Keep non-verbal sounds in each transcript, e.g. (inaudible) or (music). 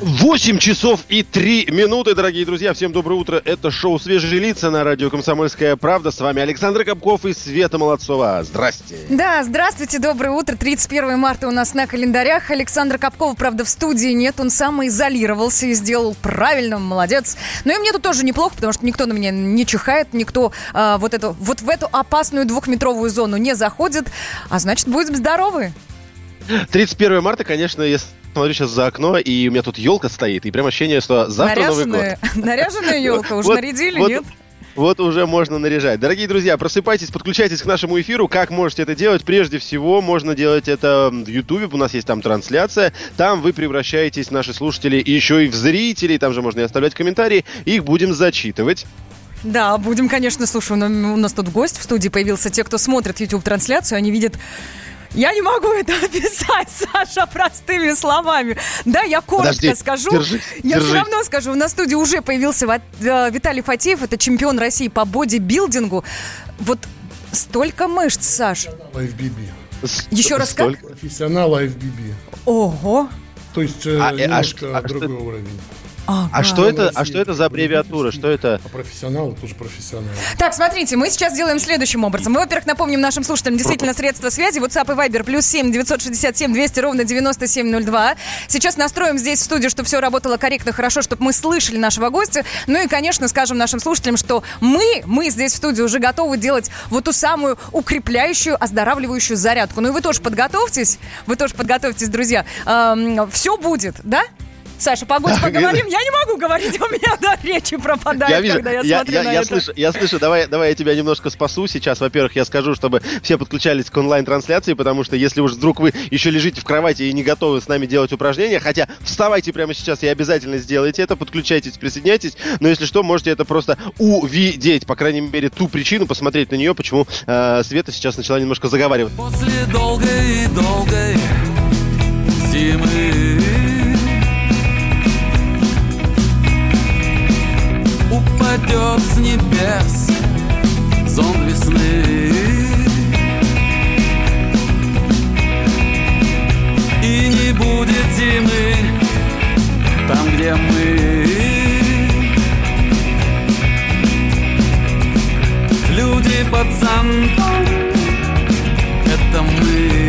8 часов и 3 минуты, дорогие друзья. Всем доброе утро. Это шоу «Свежие лица» на радио «Комсомольская правда». С вами Александр Капков и Света Молодцова. Здрасте. Да, здравствуйте, доброе утро. 31 марта у нас на календарях. Александр Капков, правда, в студии нет. Он самоизолировался и сделал правильно, молодец. Но и мне тут тоже неплохо, потому что никто на меня не чихает, никто а, вот, эту, вот в эту опасную двухметровую зону не заходит. А значит, будем здоровы. 31 марта, конечно, я смотрю сейчас за окно, и у меня тут елка стоит, и прям ощущение, что завтра Новый год. Наряженная (laughs) елка, уже нарядили, нет? Вот уже можно наряжать. Дорогие друзья, просыпайтесь, подключайтесь к нашему эфиру. Как можете это делать? Прежде всего, можно делать это в Ютубе. У нас есть там трансляция. Там вы превращаетесь, наши слушатели, еще и в зрителей. Там же можно и оставлять комментарии. Их будем зачитывать. Да, будем, конечно, слушай, у нас тут гость в студии появился. Те, кто смотрит YouTube-трансляцию, они видят я не могу это (laughs) описать, Саша, простыми словами. Да, я коротко Подожди, скажу. Держись, я держись. все равно скажу. На студии уже появился э, Виталий Фатеев, это чемпион России по бодибилдингу. Вот столько мышц, Саш. FBB. Еще раз как? Профессионал FBB. Ого. То есть э, а, э, а немножко а, другой а, уровень. А, а что это? А что это за аббревиатура? Что это? А профессионалы тоже профессионалы. Так, смотрите, мы сейчас делаем следующим образом. Мы, во-первых, напомним нашим слушателям действительно средства связи. WhatsApp и Viber плюс 7 967 200 ровно 9702. Сейчас настроим здесь в студию, чтобы все работало корректно, хорошо, чтобы мы слышали нашего гостя. Ну и, конечно, скажем нашим слушателям, что мы, мы здесь в студии уже готовы делать вот ту самую укрепляющую, оздоравливающую зарядку. Ну и вы тоже подготовьтесь. Вы тоже подготовьтесь, друзья. Эм, все будет, да? Саша, погодь, (laughs) поговорим. Я не могу говорить, у меня да, речи пропадает, я вижу, когда я, я смотрю я, на я это. Слышу, я слышу, давай, давай я тебя немножко спасу сейчас. Во-первых, я скажу, чтобы все подключались к онлайн-трансляции, потому что если уж вдруг вы еще лежите в кровати и не готовы с нами делать упражнения, хотя вставайте прямо сейчас и обязательно сделайте это, подключайтесь, присоединяйтесь, но если что, можете это просто увидеть, по крайней мере, ту причину, посмотреть на нее, почему э, Света сейчас начала немножко заговаривать. После долгой, долгой зимы упадет с небес зон весны. И не будет зимы там, где мы. Люди под зонтом — это мы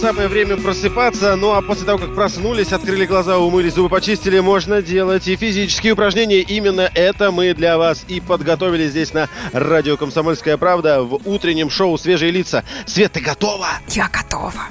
Самое время просыпаться. Ну а после того, как проснулись, открыли глаза, умылись, зубы почистили, можно делать и физические упражнения. Именно это мы для вас и подготовили здесь на радио «Комсомольская правда» в утреннем шоу «Свежие лица». Свет, ты готова? Я готова.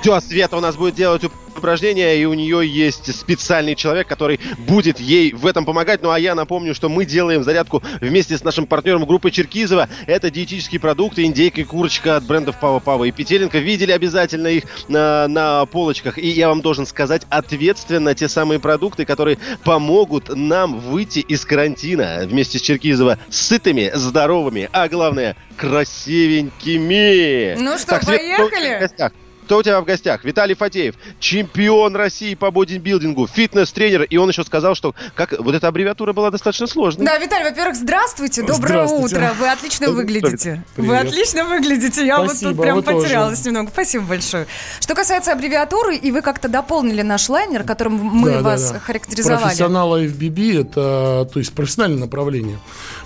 Все, Света у нас будет делать упражнения, и у нее есть специальный человек, который будет ей в этом помогать. Ну а я напомню, что мы делаем зарядку вместе с нашим партнером группы Черкизова. Это диетические продукты, индейка и курочка от брендов Пава Пава и Петеленко. Видели обязательно их на, на полочках. И я вам должен сказать ответственно те самые продукты, которые помогут нам выйти из карантина вместе с Черкизова сытыми, здоровыми, а главное, красивенькими. Ну что, так, поехали? Свет, кто у тебя в гостях? Виталий Фатеев, чемпион России по бодибилдингу, фитнес-тренер. И он еще сказал, что как вот эта аббревиатура была достаточно сложной. Да, Виталий, во-первых, здравствуйте, доброе здравствуйте. утро. Вы отлично выглядите. Привет. Вы отлично выглядите. Я Спасибо, вот тут прям потерялась тоже. немного. Спасибо большое. Что касается аббревиатуры, и вы как-то дополнили наш лайнер, которым мы да, вас да, да. характеризовали. Профессионал FBB это то есть профессиональное направление.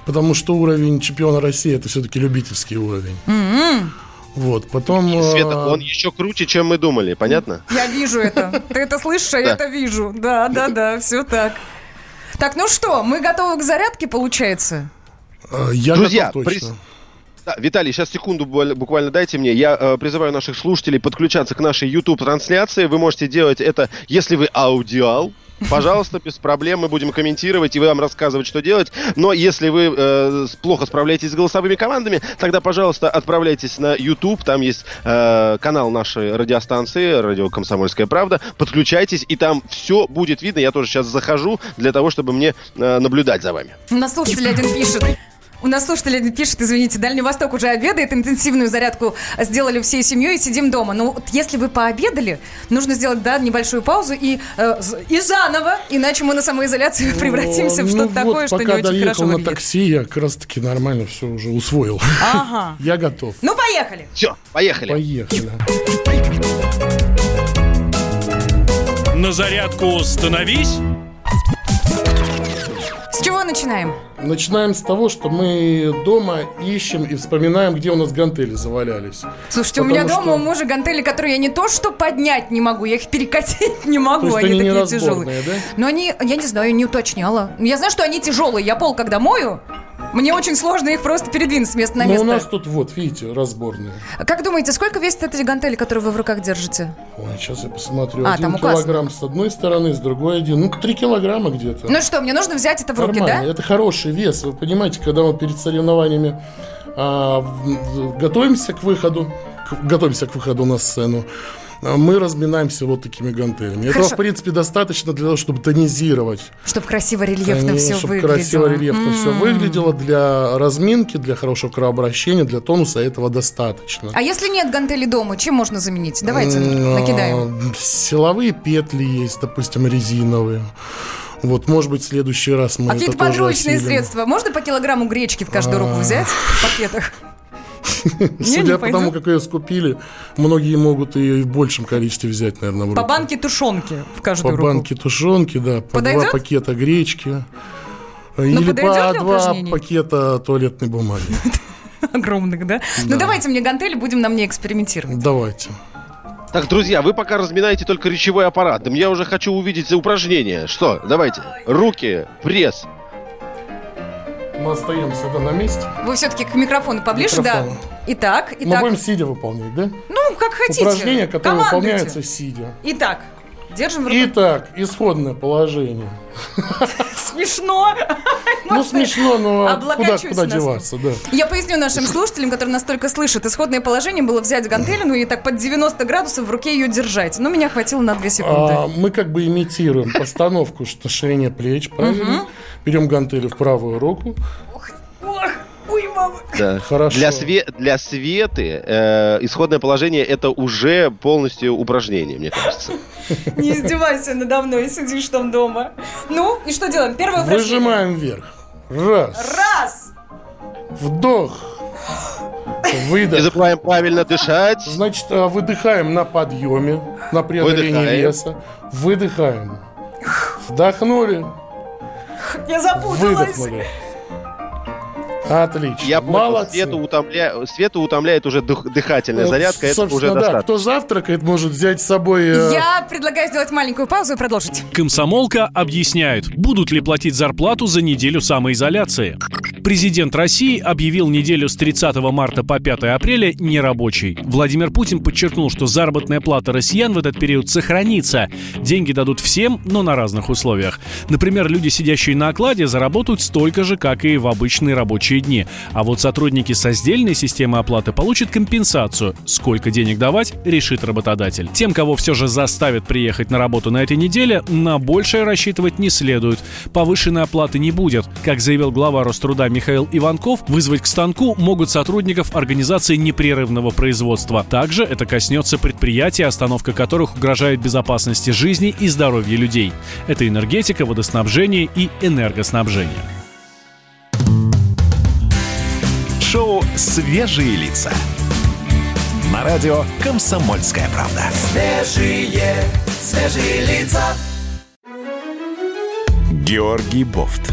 Потому что уровень чемпиона России это все-таки любительский уровень. Mm-hmm. Вот, потом... Света, он еще круче, чем мы думали, понятно? Я вижу это. Ты это слышишь, а я это вижу. Да, да, да, все так. Так, ну что, мы готовы к зарядке, получается? А, я Друзья, готов точно. При... Да, Виталий, сейчас секунду буквально дайте мне. Я э, призываю наших слушателей подключаться к нашей YouTube-трансляции. Вы можете делать это, если вы аудиал, Пожалуйста, без проблем, мы будем комментировать и вам рассказывать, что делать. Но если вы э, плохо справляетесь с голосовыми командами, тогда, пожалуйста, отправляйтесь на YouTube, там есть э, канал нашей радиостанции, радио «Комсомольская правда», подключайтесь, и там все будет видно. Я тоже сейчас захожу для того, чтобы мне э, наблюдать за вами. У нас один пишет. У нас слушатель пишет, извините, Дальний Восток уже обедает, интенсивную зарядку сделали всей семьей и сидим дома. Ну, вот если вы пообедали, нужно сделать, да, небольшую паузу и, э, и заново, иначе мы на самоизоляцию (laughs) превратимся в что-то ну, такое, вот, что не очень хорошо на такси, я как раз-таки нормально все уже усвоил. Ага. (laughs) Я готов. Ну, поехали. Все, поехали. Поехали. На зарядку становись. Начинаем? Начинаем с того, что мы дома ищем и вспоминаем, где у нас гантели завалялись. Слушайте, Потому у меня дома что... у мужа гантели, которые я не то что поднять не могу, я их перекатить (laughs) не могу, то они, они такие тяжелые. Да? Но они, я не знаю, не уточняла. Я знаю, что они тяжелые. Я пол когда мою, мне очень сложно их просто передвинуть с места на место. Но у нас тут вот, видите, разборные. Как думаете, сколько весят эти гантели, которые вы в руках держите? Ой, сейчас я посмотрю. А, один килограмм с одной стороны, с другой один. Ну, три килограмма где-то. Ну что, мне нужно взять это в Нормально. руки, да? Это хороший вес. Вы понимаете, когда мы перед соревнованиями а, готовимся к выходу, к, готовимся к выходу на сцену, мы разминаемся вот такими гантелями. Хорошо. Этого, в принципе, достаточно для того, чтобы тонизировать. Чтобы красиво рельефно все чтобы выглядело. красиво рельефно mm-hmm. все выглядело. Для разминки, для хорошего кровообращения, для тонуса этого достаточно. А если нет гантели дома, чем можно заменить? Давайте mm-hmm. накидаем. Силовые петли есть, допустим, резиновые. Вот, может быть, в следующий раз мы Какие-то подручные средства. Можно по килограмму гречки в каждую руку взять в пакетах? (laughs) Судя по тому, как ее скупили, многие могут ее и в большем количестве взять, наверное, в руки. По банке тушенки в каждую руку. По банке тушенки, да. По два пакета гречки. Ну, Или по два пакета туалетной бумаги. (laughs) Огромных, да? Ну, давайте мне гантели, будем на мне экспериментировать. Давайте. Так, друзья, вы пока разминаете только речевой аппарат. Я уже хочу увидеть упражнение. Что? Давайте. Руки, пресс, мы остаемся да, на месте. Вы все-таки к микрофону поближе, микрофону. да? Итак, итак. Мы будем сидя выполнять, да? Ну, как хотите. Упражнение, которое Командуйте. выполняется сидя. Итак, держим руку. Итак, исходное положение. (laughs) Смешно. (laughs) Ну, смешно, но куда, куда деваться, да. Я поясню нашим слушателям, которые нас только слышат. Исходное положение было взять гантелину и так под 90 градусов в руке ее держать. Но меня хватило на 2 секунды. А, мы как бы имитируем постановку на ширине плеч, правильно? Берем гантели в правую руку. Да. Хорошо. Для, све для Светы э, исходное положение это уже полностью упражнение, мне кажется. Не издевайся надо мной, сидишь там дома. Ну, и что делаем? Первое упражнение. Выжимаем вверх. Раз. Раз. Вдох. Выдох. Не забываем правильно дышать. Значит, э, выдыхаем на подъеме, на преодолении Выдыхаем. веса. Выдыхаем. Вдохнули. (laughs) Я запуталась. Выдохнули. Отлично. Я Молодцы. Свету, утомля... Свету утомляет уже дых- дыхательная Вот, зарядка, это уже да, достаточно. кто завтракает, может взять с собой... э, Я предлагаю сделать маленькую паузу и продолжить. Комсомолка объясняет, будут ли платить зарплату за неделю самоизоляции. Президент России объявил неделю с 30 марта по 5 апреля нерабочей. Владимир Путин подчеркнул, что заработная плата россиян в этот период сохранится. Деньги дадут всем, но на разных условиях. Например, люди, сидящие на окладе, заработают столько же, как и в обычные рабочие дни. А вот сотрудники со сдельной системы оплаты получат компенсацию. Сколько денег давать, решит работодатель. Тем, кого все же заставят приехать на работу на этой неделе, на большее рассчитывать не следует. Повышенной оплаты не будет. Как заявил глава Роструда Михаил Иванков, вызвать к станку могут сотрудников организации непрерывного производства. Также это коснется предприятий, остановка которых угрожает безопасности жизни и здоровья людей. Это энергетика, водоснабжение и энергоснабжение. Шоу «Свежие лица». На радио «Комсомольская правда». Свежие, свежие лица. Георгий Бофт.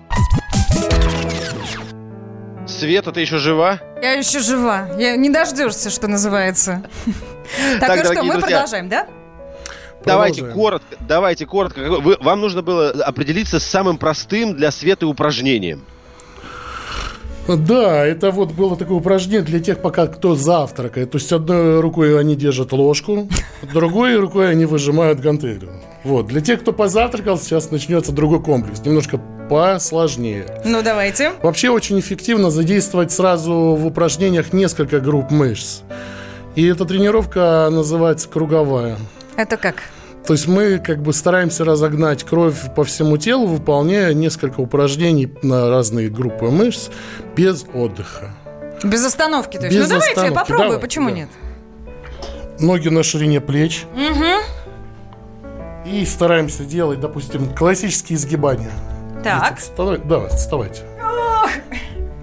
Света, ты еще жива? Я еще жива. Я не дождешься, что называется. (laughs) Так, ну что, мы продолжаем, да? Давайте коротко, давайте коротко. Вы- вам нужно было определиться с самым простым для Светы упражнением. Да, это вот было такое упражнение для тех, пока кто завтракает. То есть одной рукой они держат ложку, (laughs) другой рукой они выжимают гантелью. Вот. Для тех, кто позавтракал, сейчас начнется другой комплекс. Немножко посложнее. Ну, давайте. Вообще очень эффективно задействовать сразу в упражнениях несколько групп мышц. И эта тренировка называется круговая. Это как? То есть мы как бы стараемся разогнать кровь по всему телу, выполняя несколько упражнений на разные группы мышц без отдыха. Без остановки, то есть. Без ну, давайте, я остановки, попробую, давай, почему да. нет? Ноги на ширине плеч. И стараемся делать, допустим, классические изгибания. Так. Вставай- да, вставайте.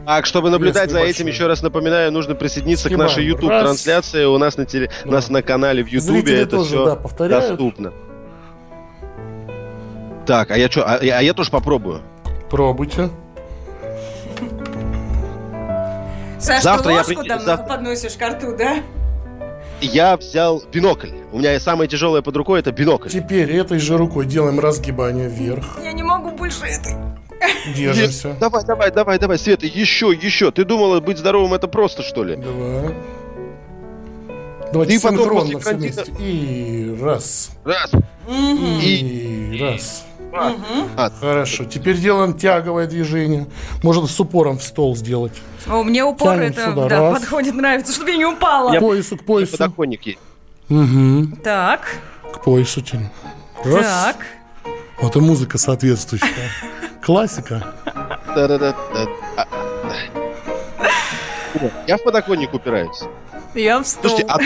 Так, чтобы наблюдать за этим, еще раз напоминаю, нужно присоединиться к Сгибаем. нашей YouTube Раз. трансляции. У нас на, теле... у нас на канале в YouTube Зрители это тоже, все да, повторяют. доступно. Так, а я что? А, я- а я тоже попробую. Пробуйте. Саш, Завтра ты я ложку при- там завтра- подносишь к рту, да? Я взял бинокль. У меня самое тяжелое под рукой это бинокль. Теперь этой же рукой делаем разгибание вверх. Я не больше этой. Держимся. Давай, давай, давай, давай, Света, еще, еще. Ты думала, быть здоровым это просто, что ли? Два. Давайте И потом синхронно все вместе. И раз. Раз. И... И раз. А, Хорошо. Теперь делаем тяговое движение. Можно с упором в стол сделать. О, мне упор Тянем это сюда, да, раз. подходит, нравится, чтобы я не упала. К поясу, к поясу. подоконник есть. Мгм. Так, К поясу тянем. Раз. так. Вот и музыка соответствующая. Классика. Я в подоконник упираюсь. Я в стол. Слушайте, а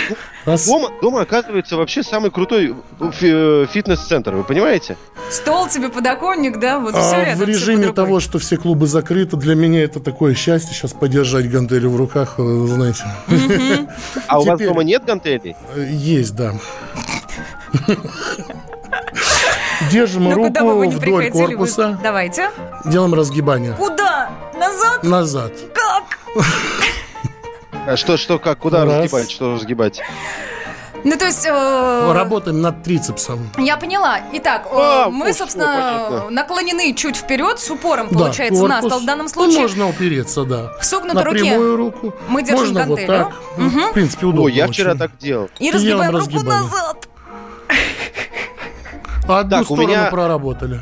Раз. дома, дома оказывается вообще самый крутой фи- фитнес-центр, вы понимаете? Стол тебе, подоконник, да? Вот А все рядом. в режиме рукой. того, что все клубы закрыты, для меня это такое счастье сейчас подержать гантели в руках, э, знаете. А у вас дома нет гантелей? Э, Есть, да. (laughs) Держим Ну, руку вдоль вы- корпуса, Давайте. делаем разгибание. Куда? Назад? Назад. Как? (laughs) А что, что, как, куда Раз. разгибать, что разгибать? Ну, то есть... э, Работаем над трицепсом. Я поняла. Итак, э, А, мы, собственно, понятно. наклонены чуть вперед, с упором, Да, получается, на корпус. стол в данном Ну, случае. можно упереться, да. В согнутой На руке. прямую руку. Мы держим Можно вот гантелю. так. Ну, В принципе, удобно. Ой, я вчера очень. так делал. И разгибаем руку назад. А Одну Так, у сторону меня- проработали.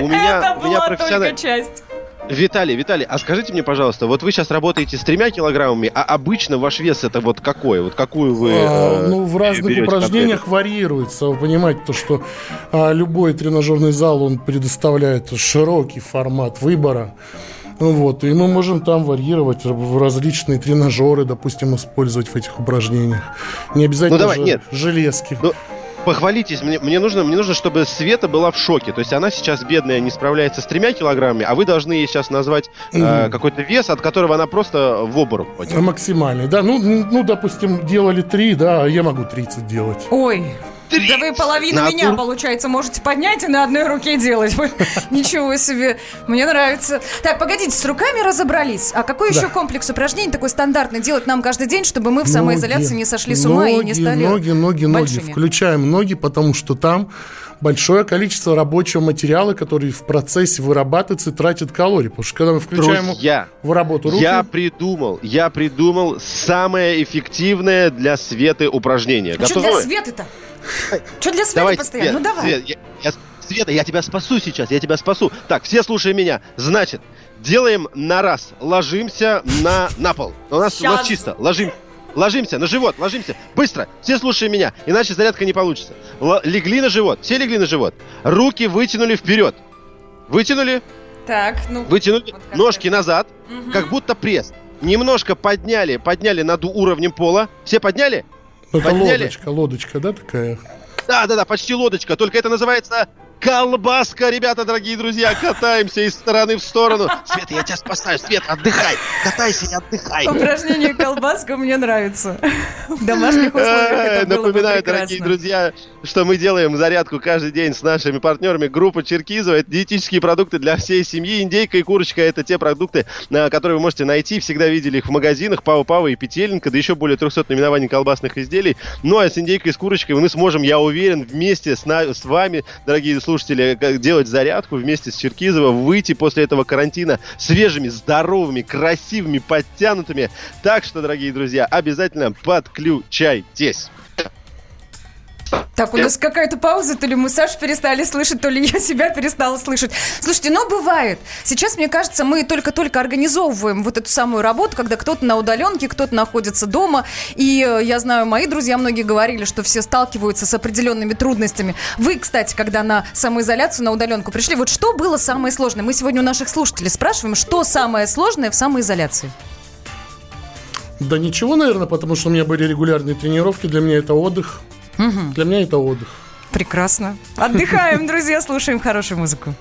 У меня, Это у меня была профессиональ- только часть. Виталий, Виталий, а скажите мне, пожалуйста, вот вы сейчас работаете с тремя килограммами, а обычно ваш вес это вот какой? Вот какую вы А, э, ну, в разных упражнениях варьируется. Вы понимаете, то, что а, любой тренажерный зал, он предоставляет широкий формат выбора. Вот, и мы можем там варьировать в различные тренажеры, допустим, использовать в этих упражнениях. Не обязательно Ну, давай, же нет. железки. Ну, Похвалитесь, мне, мне, нужно, мне нужно, чтобы Света была в шоке. То есть она сейчас, бедная, не справляется с тремя килограммами, а вы должны ей сейчас назвать э, какой-то вес, от которого она просто в обморок пойдет. Максимальный, да. Ну, ну, допустим, делали 3, да, а я могу 30 делать. Ой, да вы половину На меня, получается, можете поднять и на одной руке делать. (laughs) Ничего себе, мне нравится. Так, погодите, с руками разобрались. А какой еще комплекс упражнений такой стандартный делать нам каждый день, чтобы мы в самоизоляции не сошли с ума и не стали Ноги, ноги, ноги. Включаем ноги, потому что там большое количество рабочего материала, который в процессе вырабатывается и тратит калории. Потому что когда мы включаем Друзья, в работу руки... я придумал, я придумал самое эффективное для Светы упражнение. А что для Готовы? Светы-то? Что для Светы Давайте, постоянно? Свет, Ну давай. Свет, я- я- Света, я тебя спасу сейчас, я тебя спасу. Так, все слушай меня. Значит, делаем на раз. Ложимся на, на пол. У нас, у нас чисто. Ложим, ложимся на живот, ложимся. Быстро. Все слушай меня, иначе зарядка не получится. Л- легли на живот. Все легли на живот. Руки вытянули вперед. Вытянули, Так, ну... вытянули. Вот Ножки назад, как будто пресс. Немножко подняли, подняли над уровнем пола. Все подняли? Это подняли? лодочка, лодочка, да, такая? Да, да, да, почти лодочка, только это называется колбаска, ребята, дорогие друзья. Катаемся из стороны в сторону. Света, я тебя спасаю, Свет, отдыхай. Катайся и отдыхай. Упражнение колбаска мне нравится. В домашних условиях это было бы Напоминаю, дорогие друзья, что мы делаем зарядку каждый день с нашими партнерами. Группа Черкизова. Это диетические продукты для всей семьи. Индейка и курочка – это те продукты, а, которые вы можете найти. Всегда видели их в магазинах. Пава-Пава и Петелинка. Да еще более 300 наименований колбасных изделий. Ну а с индейкой и с курочкой мы сможем, я уверен, вместе с, на- с вами, дорогие слушатели, как делать зарядку вместе с Черкизова, выйти после этого карантина свежими, здоровыми, красивыми, подтянутыми. Так что, дорогие друзья, обязательно подключайтесь. Так, у нас какая-то пауза, то ли мы Сашу перестали слышать, то ли я себя перестала слышать. Слушайте, ну бывает. Сейчас, мне кажется, мы только-только организовываем вот эту самую работу, когда кто-то на удаленке, кто-то находится дома. И э, я знаю, мои друзья многие говорили, что все сталкиваются с определенными трудностями. Вы, кстати, когда на самоизоляцию, на удаленку пришли, вот что было самое сложное? Мы сегодня у наших слушателей спрашиваем, что самое сложное в самоизоляции? Да ничего, наверное, потому что у меня были регулярные тренировки. Для меня это отдых. Для меня это отдых. Прекрасно. Отдыхаем, друзья, слушаем хорошую музыку.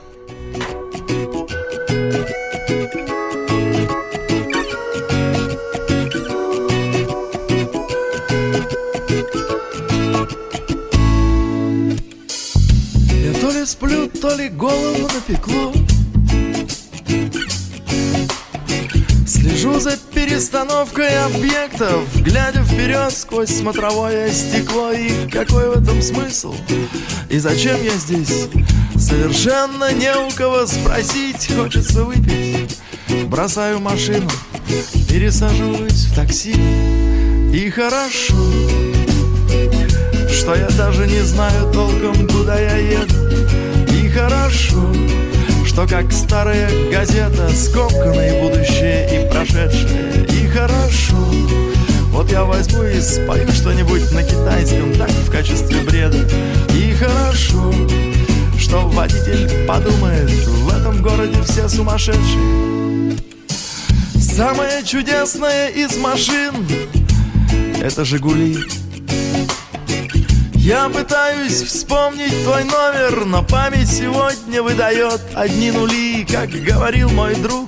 Я то ли сплю, то ли голову напекло Слежу за перестановкой объектов Глядя вперед сквозь смотровое стекло. И какой в этом смысл? И зачем я здесь? Совершенно не у кого спросить. Хочется выпить. Бросаю машину Пересаживаюсь в такси. И хорошо что я даже не знаю толком, куда я еду. И хорошо, что как старая газета Скомканное будущее и прошедшее. И хорошо, вот я возьму и спою что-нибудь на китайском Так в качестве бреда. И хорошо, что водитель подумает В этом городе все сумасшедшие. Самое чудесное из машин Это «Жигули» Я пытаюсь вспомнить твой номер, но память сегодня выдает одни нули, как говорил мой друг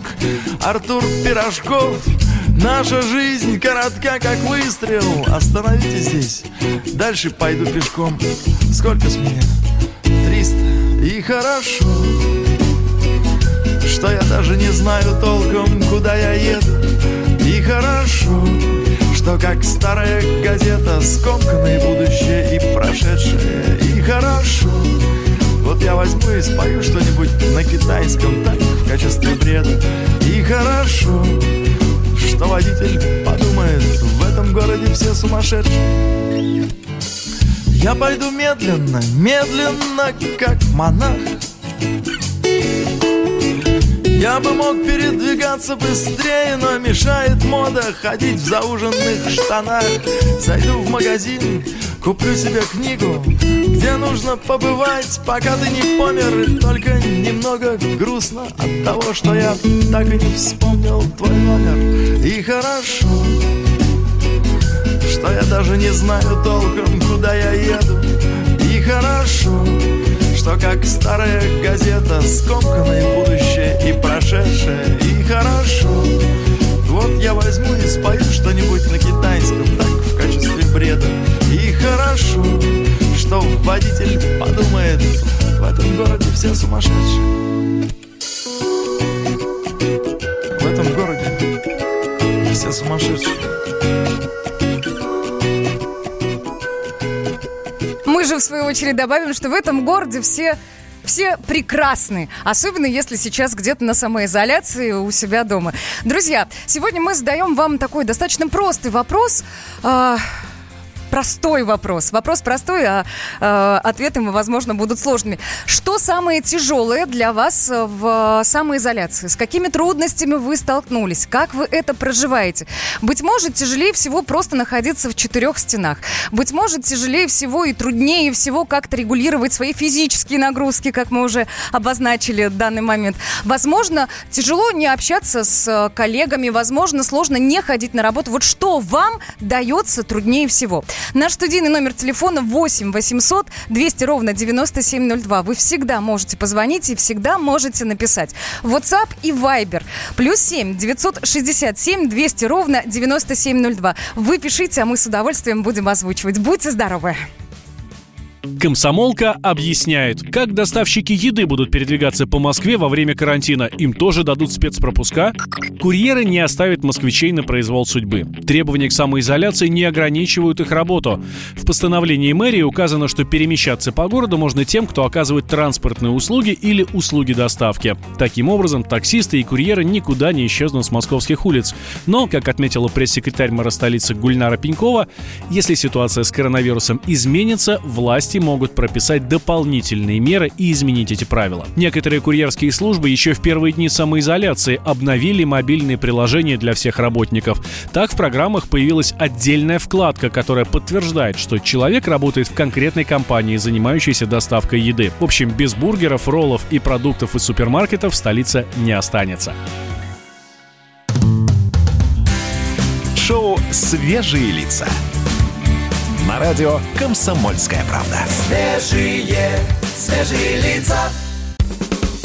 Артур Пирожков. Наша жизнь коротка, как выстрел. Остановитесь здесь, дальше пойду пешком. Сколько с меня? Триста. И хорошо, что я даже не знаю толком, куда я еду. И хорошо, что как старая газета Скомканное будущее и прошедшее И хорошо. Вот я возьму и спою что-нибудь на китайском Так в качестве бреда. И хорошо Что водитель подумает В этом городе все сумасшедшие. Я пойду медленно, медленно, как монах я бы мог передвигаться быстрее, но мешает мода ходить в зауженных штанах. Зайду в магазин, Куплю себе книгу, где нужно побывать, пока ты не помер. Только немного грустно от того, что я так и не вспомнил твой номер. И хорошо, что я даже не знаю толком, куда я еду. И хорошо, что как старая газета Скомканное будущее и прошедшее И хорошо. Вот я возьму и спою что-нибудь на китайском Так в качестве бреда. И хорошо, что водитель подумает В этом городе все сумасшедшие. В этом городе все сумасшедшие очередь, добавим, что в этом городе все все прекрасны, особенно если сейчас где-то на самоизоляции у себя дома. Друзья, сегодня мы задаем вам такой достаточно простый вопрос. Э- простой вопрос. Вопрос простой, а э, ответы, возможно, будут сложными. Что самое тяжелое для вас в самоизоляции? С какими трудностями вы столкнулись? Как вы это проживаете? Быть может, тяжелее всего просто находиться в четырех стенах. Быть может, тяжелее всего и труднее всего как-то регулировать свои физические нагрузки, как мы уже обозначили в данный момент. Возможно, тяжело не общаться с коллегами, возможно, сложно не ходить на работу. Вот что вам дается труднее всего? Наш студийный номер телефона 8 800 200 ровно 9702. Вы всегда можете позвонить и всегда можете написать. WhatsApp и Viber. Плюс 7 967 200 ровно 9702. Вы пишите, а мы с удовольствием будем озвучивать. Будьте здоровы! Комсомолка объясняет, как доставщики еды будут передвигаться по Москве во время карантина. Им тоже дадут спецпропуска. Курьеры не оставят москвичей на произвол судьбы. Требования к самоизоляции не ограничивают их работу. В постановлении мэрии указано, что перемещаться по городу можно тем, кто оказывает транспортные услуги или услуги доставки. Таким образом, таксисты и курьеры никуда не исчезнут с московских улиц. Но, как отметила пресс-секретарь мэра столицы Гульнара Пенькова, если ситуация с коронавирусом изменится, власти власти могут прописать дополнительные меры и изменить эти правила. Некоторые курьерские службы еще в первые дни самоизоляции обновили мобильные приложения для всех работников. Так в программах появилась отдельная вкладка, которая подтверждает, что человек работает в конкретной компании, занимающейся доставкой еды. В общем, без бургеров, роллов и продуктов из супермаркетов столица не останется. Шоу «Свежие лица» на радио «Комсомольская правда». Свежие, свежие лица.